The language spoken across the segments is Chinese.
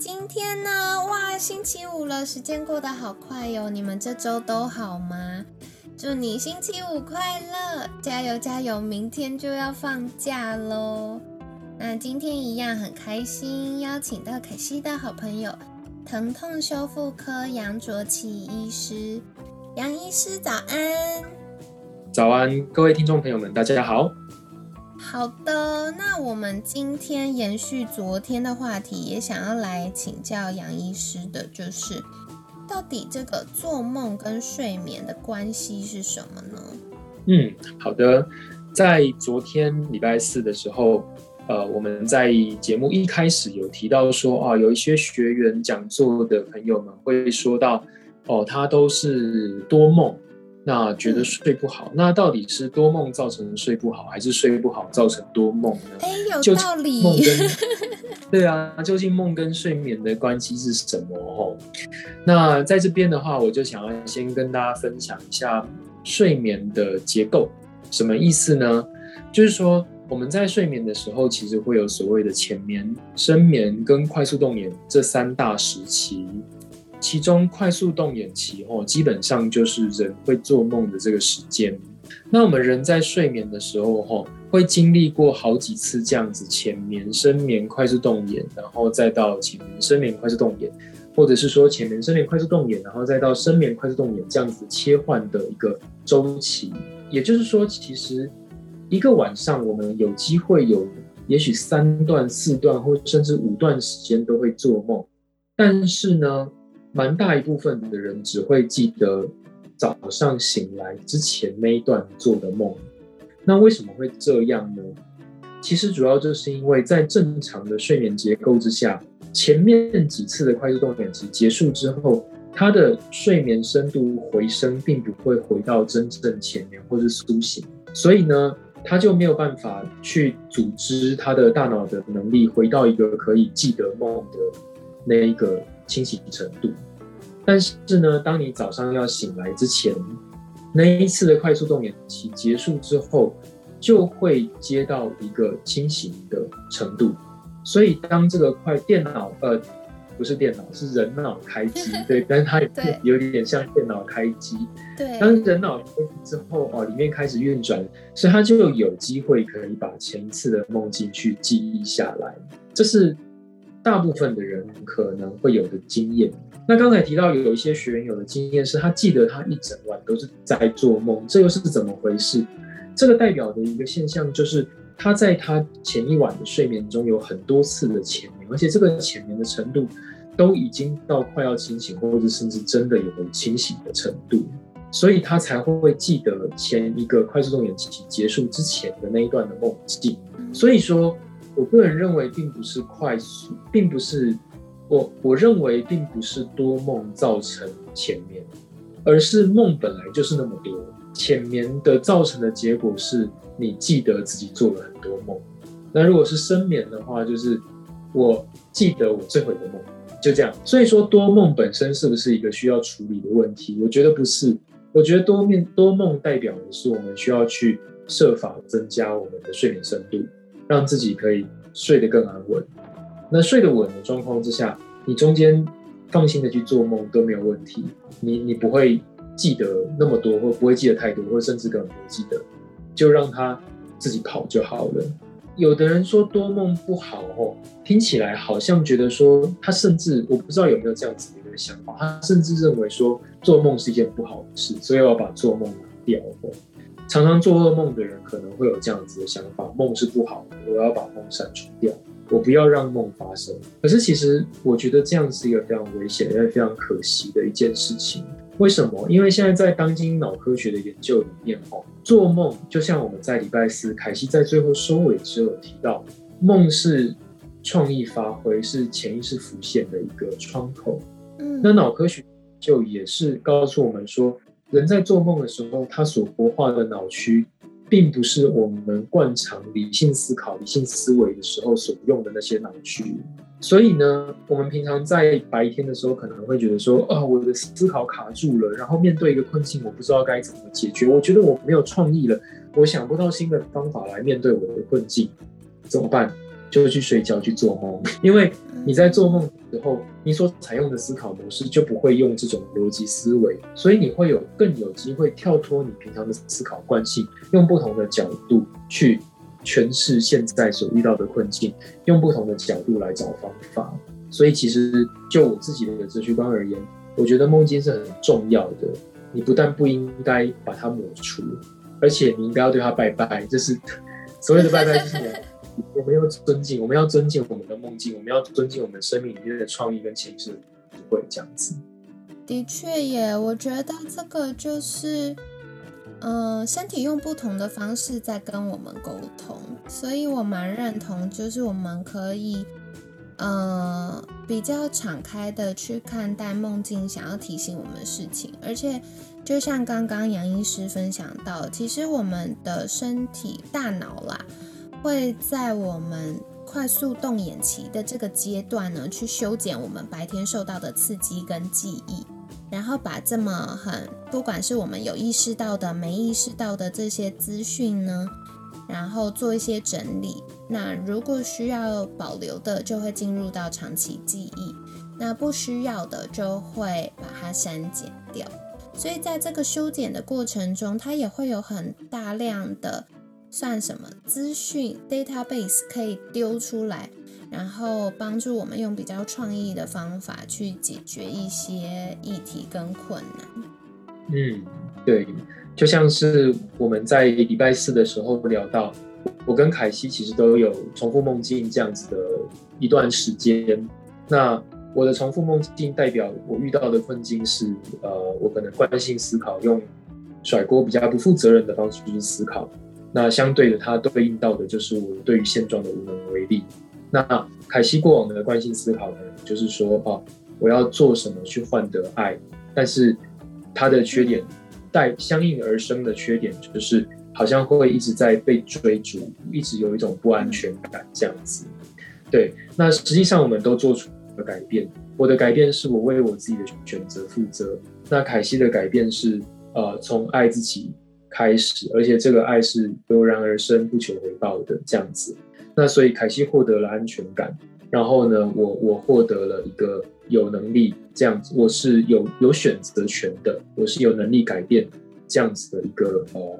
今天呢，哇，星期五了，时间过得好快哟！你们这周都好吗？祝你星期五快乐，加油加油！明天就要放假喽。那今天一样很开心，邀请到凯西的好朋友，疼痛修复科杨卓奇医师。杨医师早安！早安，各位听众朋友们，大家好。好的，那我们今天延续昨天的话题，也想要来请教杨医师的，就是到底这个做梦跟睡眠的关系是什么呢？嗯，好的，在昨天礼拜四的时候，呃，我们在节目一开始有提到说，啊，有一些学员讲座的朋友们会说到，哦，他都是多梦。那觉得睡不好，那到底是多梦造成睡不好，还是睡不好造成多梦呢？哎，有道理。梦跟 对啊，究竟梦跟睡眠的关系是什么？哦，那在这边的话，我就想要先跟大家分享一下睡眠的结构，什么意思呢？就是说我们在睡眠的时候，其实会有所谓的浅眠、深眠跟快速动眼这三大时期。其中快速动眼期哦，基本上就是人会做梦的这个时间。那我们人在睡眠的时候哈，会经历过好几次这样子浅眠、深眠、快速动眼，然后再到浅眠、深眠、快速动眼，或者是说浅眠、深眠、快速动眼，然后再到深眠、快速动眼这样子切换的一个周期。也就是说，其实一个晚上我们有机会有，也许三段、四段，或甚至五段时间都会做梦，但是呢。蛮大一部分的人只会记得早上醒来之前那一段做的梦，那为什么会这样呢？其实主要就是因为在正常的睡眠结构之下，前面几次的快速动眼期结束之后，他的睡眠深度回升，并不会回到真正浅眠或是苏醒，所以呢，他就没有办法去组织他的大脑的能力回到一个可以记得梦的那一个。清醒程度，但是呢，当你早上要醒来之前，那一次的快速动眼期结束之后，就会接到一个清醒的程度。所以，当这个快电脑呃，不是电脑，是人脑开机，对，但是它有点像电脑开机。对，当人脑开机之后哦，里面开始运转，所以它就有机会可以把前一次的梦境去记忆下来。这是。大部分的人可能会有的经验。那刚才提到有一些学员有的经验是他记得他一整晚都是在做梦，这又是怎么回事？这个代表的一个现象就是他在他前一晚的睡眠中有很多次的浅眠，而且这个浅眠的程度都已经到快要清醒，或者甚至真的有清醒的程度，所以他才会记得前一个快速动眼期结束之前的那一段的梦境。所以说。我个人认为，并不是快速，并不是我我认为，并不是多梦造成浅眠，而是梦本来就是那么多，浅眠的造成的结果是你记得自己做了很多梦。那如果是深眠的话，就是我记得我这回的梦，就这样。所以说，多梦本身是不是一个需要处理的问题？我觉得不是。我觉得多面多梦代表的是我们需要去设法增加我们的睡眠深度。让自己可以睡得更安稳。那睡得稳的状况之下，你中间放心的去做梦都没有问题。你你不会记得那么多，或不会记得太多，或甚至根本不记得，就让他自己跑就好了。有的人说多梦不好哦，听起来好像觉得说他甚至我不知道有没有这样子的一个想法，他甚至认为说做梦是一件不好的事，所以要把做梦拿掉。常常做噩梦的人可能会有这样子的想法：梦是不好的，我要把梦删除掉，我不要让梦发生。可是其实我觉得这样是一个非常危险、也非常可惜的一件事情。为什么？因为现在在当今脑科学的研究里面，哦，做梦就像我们在礼拜四凯西在最后收尾之后提到，梦是创意发挥，是潜意识浮现的一个窗口。嗯，那脑科学就也是告诉我们说，人在做梦的时候，他所活化的脑区，并不是我们惯常理性思考、理性思维的时候所用的那些脑区。所以呢，我们平常在白天的时候，可能会觉得说，啊，我的思考卡住了，然后面对一个困境，我不知道该怎么解决，我觉得我没有创意了，我想不到新的方法来面对我的困境，怎么办？就去睡觉去做梦，因为你在做梦的时候，你所采用的思考模式就不会用这种逻辑思维，所以你会有更有机会跳脱你平常的思考惯性，用不同的角度去诠释现在所遇到的困境，用不同的角度来找方法。所以其实就我自己的哲学观而言，我觉得梦境是很重要的。你不但不应该把它抹除，而且你应该要对它拜拜，就是 所谓的拜拜就是。我们要尊敬，我们要尊敬我们的梦境，我们要尊敬我们生命里面的创意跟情绪，不会这样子。的确耶，我觉得这个就是，嗯，身体用不同的方式在跟我们沟通，所以我蛮认同，就是我们可以，呃，比较敞开的去看待梦境想要提醒我们的事情，而且就像刚刚杨医师分享到，其实我们的身体、大脑啦。会在我们快速动眼期的这个阶段呢，去修剪我们白天受到的刺激跟记忆，然后把这么很不管是我们有意识到的、没意识到的这些资讯呢，然后做一些整理。那如果需要保留的，就会进入到长期记忆；那不需要的，就会把它删减掉。所以在这个修剪的过程中，它也会有很大量的。算什么资讯 database 可以丢出来，然后帮助我们用比较创意的方法去解决一些议题跟困难。嗯，对，就像是我们在礼拜四的时候聊到，我跟凯西其实都有重复梦境这样子的一段时间。那我的重复梦境代表我遇到的困境是，呃，我可能惯性思考，用甩锅比较不负责任的方式去思考。那相对的，它对应到的就是我对于现状的无能为力。那凯西过往的惯性思考呢，就是说，哦，我要做什么去换得爱，但是它的缺点带相应而生的缺点，就是好像会一直在被追逐，一直有一种不安全感这样子。对，那实际上我们都做出了改变。我的改变是我为我自己的选择负责。那凯西的改变是，呃，从爱自己。开始，而且这个爱是油然而生、不求回报的这样子。那所以凯西获得了安全感，然后呢，我我获得了一个有能力这样子，我是有有选择权的，我是有能力改变这样子的一个呃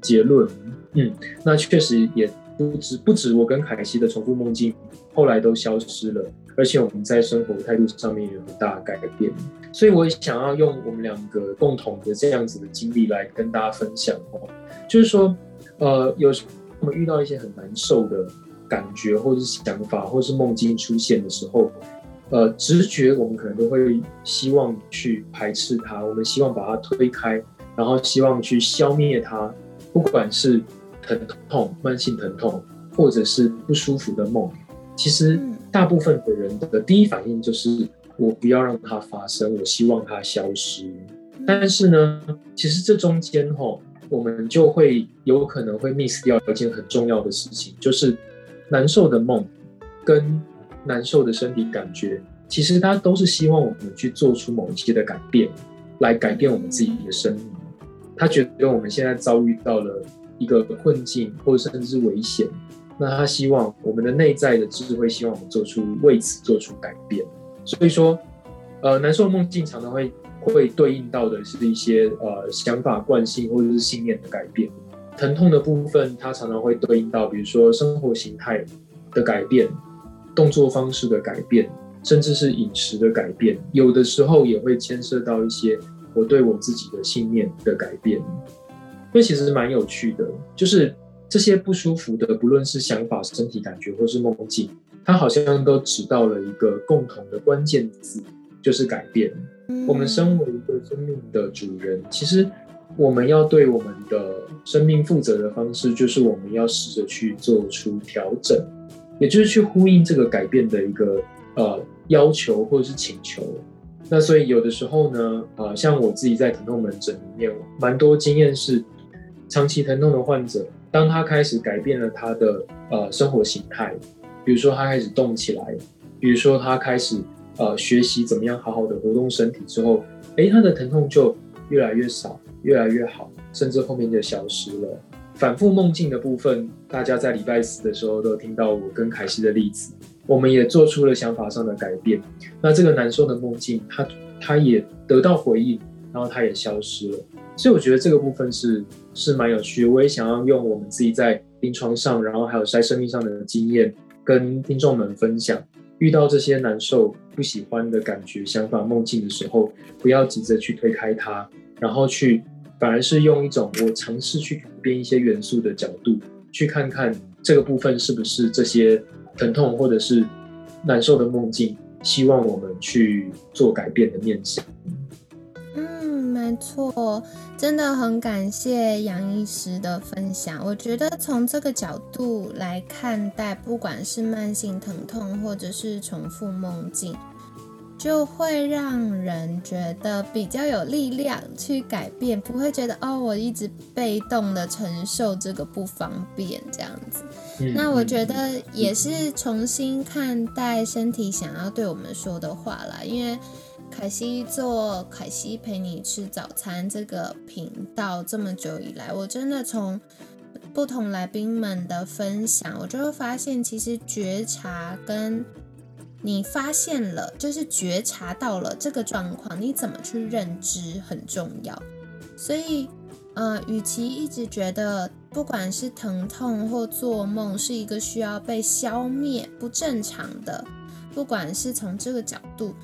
结论。嗯，那确实也不止不止我跟凯西的重复梦境后来都消失了，而且我们在生活态度上面有很大的改变。所以我也想要用我们两个共同的这样子的经历来跟大家分享哦，就是说，呃，有时我们遇到一些很难受的感觉，或者是想法，或者是梦境出现的时候，呃，直觉我们可能都会希望去排斥它，我们希望把它推开，然后希望去消灭它，不管是疼痛、慢性疼痛，或者是不舒服的梦，其实大部分的人的第一反应就是。我不要让它发生，我希望它消失。但是呢，其实这中间吼，我们就会有可能会 miss 掉一件很重要的事情，就是难受的梦跟难受的身体感觉，其实它都是希望我们去做出某一些的改变，来改变我们自己的生命。他觉得我们现在遭遇到了一个困境，或者甚至危险，那他希望我们的内在的智慧，希望我们做出为此做出改变。所以说，呃，难受梦境常常会会对应到的是一些呃想法惯性或者是信念的改变。疼痛的部分，它常常会对应到，比如说生活形态的改变、动作方式的改变，甚至是饮食的改变。有的时候也会牵涉到一些我对我自己的信念的改变。所以其实蛮有趣的，就是这些不舒服的，不论是想法、身体感觉或是梦境。它好像都指到了一个共同的关键字，就是改变。我们身为一个生命的主人，其实我们要对我们的生命负责的方式，就是我们要试着去做出调整。也就是去呼应这个改变的一个呃要求或者是请求。那所以有的时候呢，呃，像我自己在疼痛门诊里面，蛮多经验是，长期疼痛的患者，当他开始改变了他的呃生活形态，比如说他开始动起来，比如说他开始呃学习怎么样好好的活动身体之后，诶，他的疼痛就越来越少，越来越好，甚至后面就消失了。反复梦境的部分，大家在礼拜四的时候都听到我跟凯西的例子，我们也做出了想法上的改变。那这个难受的梦境，他他也得到回应，然后它也消失了。所以我觉得这个部分是是蛮有趣。我也想要用我们自己在临床上，然后还有在生命上的经验，跟听众们分享。遇到这些难受、不喜欢的感觉、想法、梦境的时候，不要急着去推开它，然后去。反而是用一种我尝试去改变一些元素的角度，去看看这个部分是不是这些疼痛或者是难受的梦境，希望我们去做改变的面向。嗯，没错，真的很感谢杨医师的分享。我觉得从这个角度来看待，不管是慢性疼痛或者是重复梦境。就会让人觉得比较有力量去改变，不会觉得哦，我一直被动的承受这个不方便这样子。那我觉得也是重新看待身体想要对我们说的话啦。因为凯西做凯西陪你吃早餐这个频道这么久以来，我真的从不同来宾们的分享，我就会发现其实觉察跟。你发现了，就是觉察到了这个状况，你怎么去认知很重要。所以，呃，与其一直觉得不管是疼痛或做梦是一个需要被消灭、不正常的，不管是从这个角度，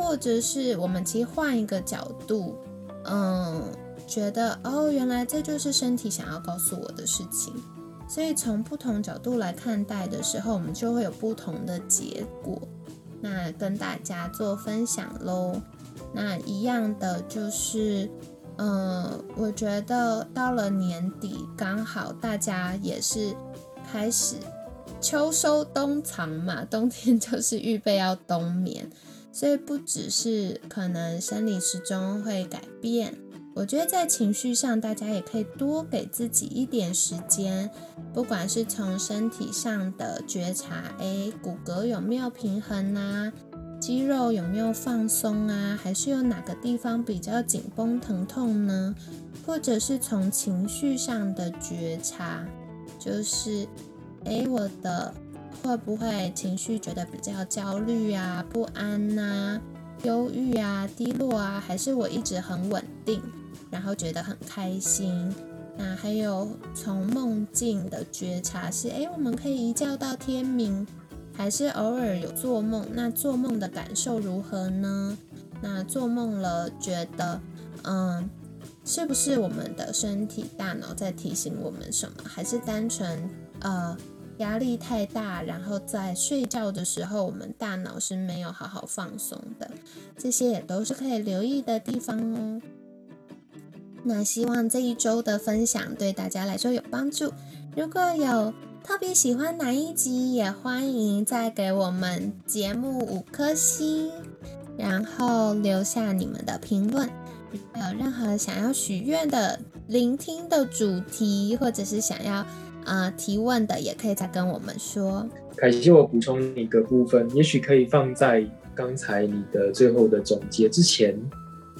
或者是我们其实换一个角度，嗯，觉得哦，原来这就是身体想要告诉我的事情。所以从不同角度来看待的时候，我们就会有不同的结果。那跟大家做分享喽。那一样的就是，嗯，我觉得到了年底，刚好大家也是开始秋收冬藏嘛，冬天就是预备要冬眠，所以不只是可能生理时钟会改变。我觉得在情绪上，大家也可以多给自己一点时间，不管是从身体上的觉察，哎，骨骼有没有平衡啊，肌肉有没有放松啊，还是有哪个地方比较紧绷疼痛呢？或者是从情绪上的觉察，就是，哎，我的会不会情绪觉得比较焦虑啊、不安呐、忧郁啊、低落啊，还是我一直很稳定？然后觉得很开心，那还有从梦境的觉察是，哎，我们可以一觉到天明，还是偶尔有做梦？那做梦的感受如何呢？那做梦了，觉得，嗯，是不是我们的身体大脑在提醒我们什么？还是单纯，呃，压力太大，然后在睡觉的时候，我们大脑是没有好好放松的？这些也都是可以留意的地方哦。那希望这一周的分享对大家来说有帮助。如果有特别喜欢哪一集，也欢迎再给我们节目五颗星，然后留下你们的评论。如果有任何想要许愿的、聆听的主题，或者是想要啊提问的，也可以再跟我们说。凯西，我补充一个部分，也许可以放在刚才你的最后的总结之前。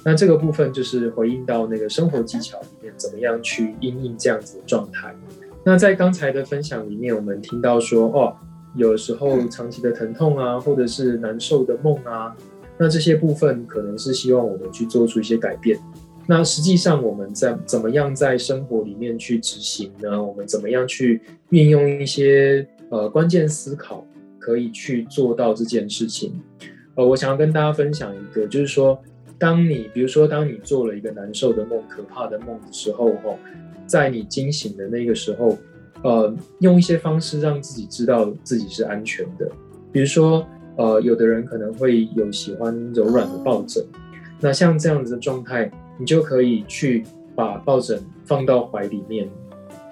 那这个部分就是回应到那个生活技巧里面，怎么样去应应这样子的状态。那在刚才的分享里面，我们听到说，哦，有时候长期的疼痛啊，或者是难受的梦啊，那这些部分可能是希望我们去做出一些改变。那实际上我们在怎么样在生活里面去执行呢？我们怎么样去运用一些呃关键思考，可以去做到这件事情？呃，我想要跟大家分享一个，就是说。当你比如说，当你做了一个难受的梦、可怕的梦的时候，哦，在你惊醒的那个时候，呃，用一些方式让自己知道自己是安全的。比如说，呃，有的人可能会有喜欢柔软的抱枕，那像这样子的状态，你就可以去把抱枕放到怀里面，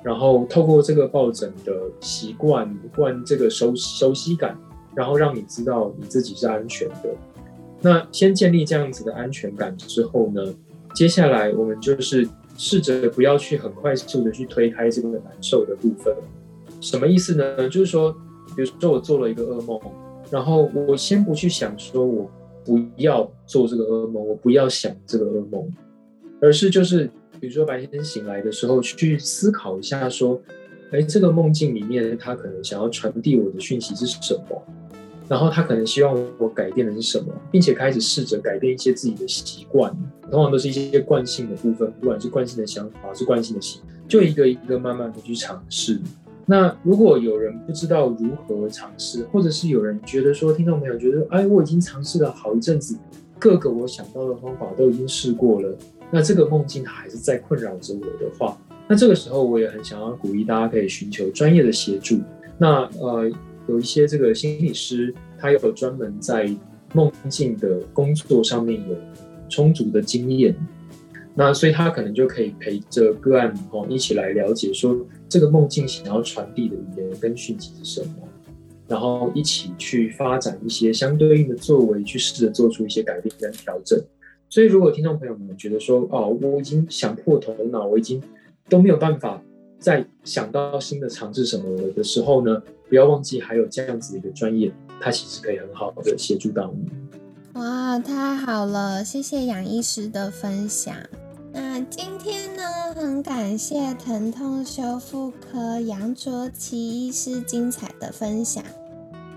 然后透过这个抱枕的习惯，惯这个熟熟悉感，然后让你知道你自己是安全的。那先建立这样子的安全感之后呢，接下来我们就是试着不要去很快速的去推开这个难受的部分。什么意思呢？就是说，比如说我做了一个噩梦，然后我先不去想说我不要做这个噩梦，我不要想这个噩梦，而是就是比如说白天醒来的时候去思考一下说，哎，这个梦境里面他可能想要传递我的讯息是什么？然后他可能希望我改变的是什么，并且开始试着改变一些自己的习惯，通常都是一些惯性的部分，不管是惯性的想法，是惯性的习，就一个一个慢慢的去尝试。那如果有人不知道如何尝试，或者是有人觉得说，听众朋友觉得，哎，我已经尝试了好一阵子，各个我想到的方法都已经试过了，那这个梦境还是在困扰着我的话，那这个时候我也很想要鼓励大家可以寻求专业的协助。那呃。有一些这个心理师，他有专门在梦境的工作上面有充足的经验，那所以他可能就可以陪着个案哦一起来了解说这个梦境想要传递的语言跟讯息是什么，然后一起去发展一些相对应的作为，去试着做出一些改变跟调整。所以如果听众朋友们觉得说哦，我已经想破头脑，我已经都没有办法。再想到新的尝试什么的时候呢，不要忘记还有这样子一个专业，它其实可以很好的协助到你。哇，太好了，谢谢杨医师的分享。那今天呢，很感谢疼痛修复科杨卓奇医师精彩的分享。